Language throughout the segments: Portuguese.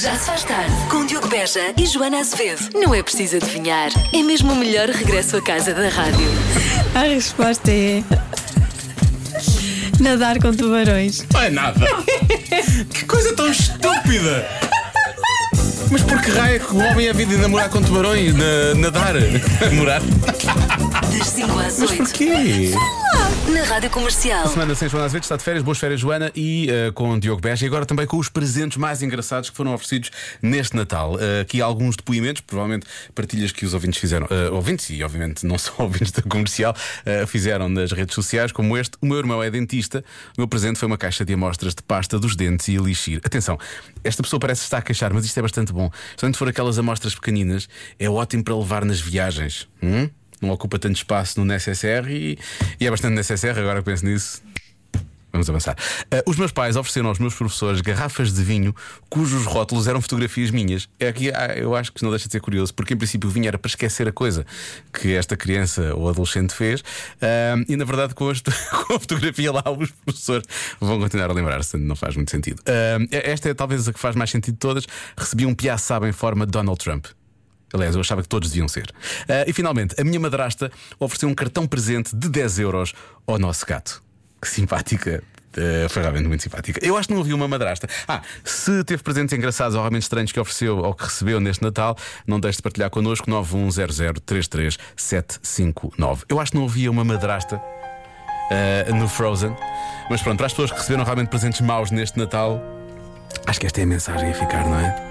Já se faz tarde com Diogo Beja e Joana Azevedo. Não é preciso adivinhar. É mesmo o melhor regresso à casa da rádio. A resposta é. Nadar com tubarões. Não é nada. que coisa tão estúpida. Mas por que raio é que o homem é vida de namorar com tubarões? Na, nadar? Namorar? Das 5 às Mas 8. porquê? Na rádio comercial. Semana sem Joana Azevedo está de férias, boas férias, Joana, e eh, com Diogo Beja, e agora também com os presentes mais engraçados que foram oferecidos neste Natal. Eh, aqui alguns depoimentos, provavelmente partilhas que os ouvintes fizeram, eh, ouvintes e obviamente não só ouvintes da comercial, fizeram nas redes sociais, como este. O meu irmão é dentista, o meu presente foi uma caixa de amostras de pasta dos dentes e elixir. Atenção, esta pessoa parece estar a queixar, mas isto é bastante bom. Se for aquelas amostras pequeninas, é ótimo para levar nas viagens. Hum? Não ocupa tanto espaço no necessaire e, e é bastante necessaire, agora penso nisso. Vamos avançar. Ah, os meus pais ofereceram aos meus professores garrafas de vinho cujos rótulos eram fotografias minhas. É aqui, ah, eu acho que não deixa de ser curioso, porque em princípio o vinho era para esquecer a coisa que esta criança ou adolescente fez, Ah, e na verdade com, este- com a fotografia lá, os professores vão continuar a lembrar-se, não faz muito sentido. Ah, esta é talvez a que faz mais sentido de todas. Recebi um piaçaba em forma de Donald Trump. Aliás, eu achava que todos deviam ser. Ah, e finalmente, a minha madrasta ofereceu um cartão presente de 10 euros ao nosso gato. Que simpática. Ah, foi realmente muito simpática. Eu acho que não ouvi uma madrasta. Ah, se teve presentes engraçados ou realmente estranhos que ofereceu ou que recebeu neste Natal, não deixe de partilhar connosco 910033759. Eu acho que não ouvia uma madrasta ah, no Frozen. Mas pronto, para as pessoas que receberam realmente presentes maus neste Natal, acho que esta é a mensagem a ficar, não é?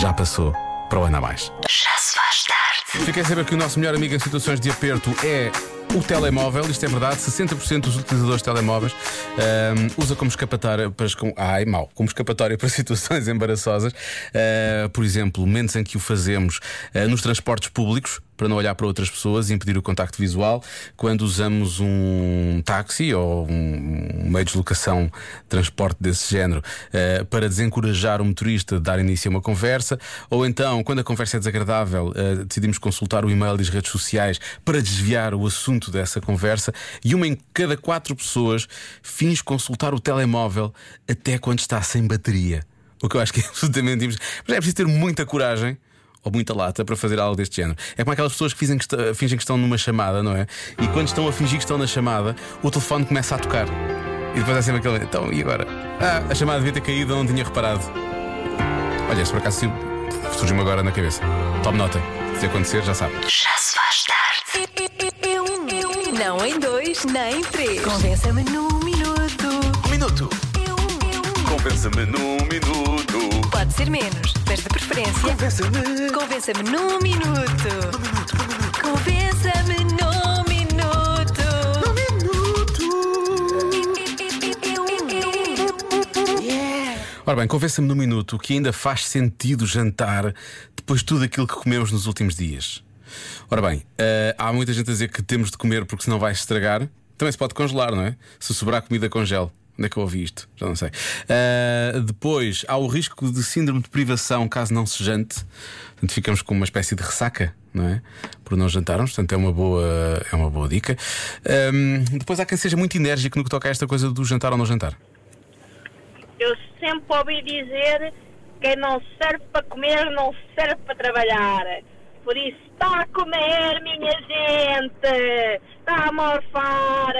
Já passou para o ano a mais. Já se faz tarde. Fiquei a saber que o nosso melhor amigo em situações de aperto é o telemóvel, isto é verdade, 60% dos utilizadores de telemóveis ahm, usa como escapatória para ai, mau, como escapatória para situações embaraçosas. Ah, por exemplo, momentos em que o fazemos ah, nos transportes públicos para não olhar para outras pessoas e impedir o contacto visual, quando usamos um táxi ou um meio de deslocação, transporte desse género, eh, para desencorajar o motorista de dar início a uma conversa, ou então, quando a conversa é desagradável, eh, decidimos consultar o e-mail e as redes sociais para desviar o assunto dessa conversa, e uma em cada quatro pessoas finge consultar o telemóvel até quando está sem bateria. O que eu acho que é absolutamente impossível. Mas é preciso ter muita coragem ou muita lata para fazer algo deste género. É como aquelas pessoas que fingem que, está- fingem que estão numa chamada, não é? E quando estão a fingir que estão na chamada, o telefone começa a tocar. E depois é sempre aquele. Então, e agora? Ah, a chamada devia ter caído, eu não tinha reparado. Olha, se por acaso surgiu-me agora na cabeça. Tome nota. Se acontecer, já sabe. Já se faz tarde. Não em dois, nem em três. Convença-me num minuto. Um minuto. Compensa-me num minuto. Pode ser menos, mas de preferência. Compensa-me. Convença-me num minuto. Convença-me num minuto. Ora bem, convença-me num minuto que ainda faz sentido jantar depois de tudo aquilo que comemos nos últimos dias. Ora bem, eh, há muita gente a dizer que temos de comer porque senão vai estragar. Também se pode congelar, não é? Se sobrar comida, congele. Onde é que eu ouvi isto? Já não sei. Eh, depois, há o risco de síndrome de privação caso não se jante. Portanto, ficamos com uma espécie de ressaca, não é? Por não jantarmos. Portanto, é uma boa, é uma boa dica. Ehm, depois, há quem seja muito enérgico no que toca a esta coisa do jantar ou não jantar. Eu sempre ouvi dizer quem não serve para comer não serve para trabalhar. Por isso, está a comer, minha gente! Está a morfar!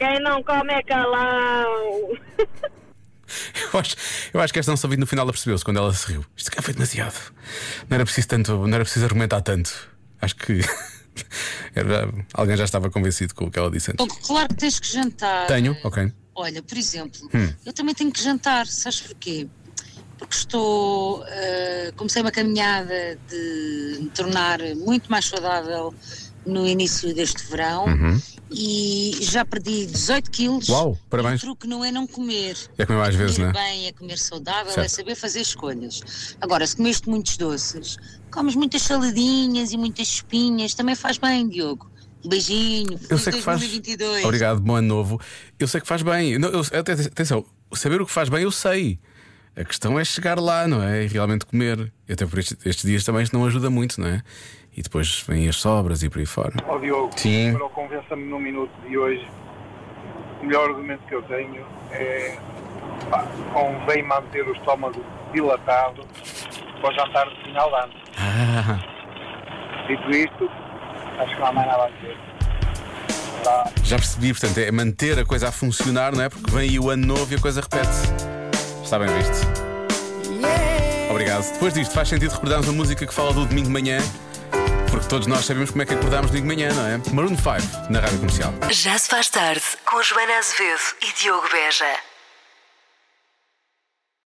Quem não come é calão! Eu acho, eu acho que esta não ouvindo no final ela percebeu-se quando ela se riu. Isto cá foi demasiado. Não era preciso tanto, não era preciso argumentar tanto. Acho que era- alguém já estava convencido com o que ela disse antes. Bom, Claro que tens que jantar. Tenho, ok. Olha, por exemplo, Hum. eu também tenho que jantar, sabes porquê? Porque estou. eh, comecei uma caminhada de me tornar muito mais saudável no início deste verão e já perdi 18 quilos. Uhum. Uau, parabéns. O truque não é não comer. É comer mais vezes, comer não é? bem, é comer saudável, Certo. é saber fazer escolhas. Agora, se comeste muitos doces, comes muitas saladinhas e muitas espinhas, também faz bem, Diogo. Beijinho. Eu sei que faz. 2022. Obrigado, bom ano novo. Eu sei que faz bem. Não, eu- atenção, saber o que faz bem, eu sei. A questão é chegar lá, não é? E realmente comer. E até por estes, estes dias também isto não ajuda muito, não é? E depois vêm as sobras e por aí fora. Ó Diogo, Sim. para o Convença-me no minuto de hoje, o melhor argumento que eu tenho é pá, convém manter o estômago dilatado para o jantar de final de ano. Ah, Dito isto, acho que não há mais nada a dizer. Já percebi, portanto, é manter a coisa a funcionar, não é? Porque vem aí o ano novo e a coisa repete-se. Está bem visto. Obrigado. Depois disto, faz sentido recordarmos a música que fala do domingo de manhã, porque todos nós sabemos como é que acordámos domingo de manhã, não é? Maroon 5, na rádio comercial. Já se faz tarde com Joana Azevedo e Diogo Beja.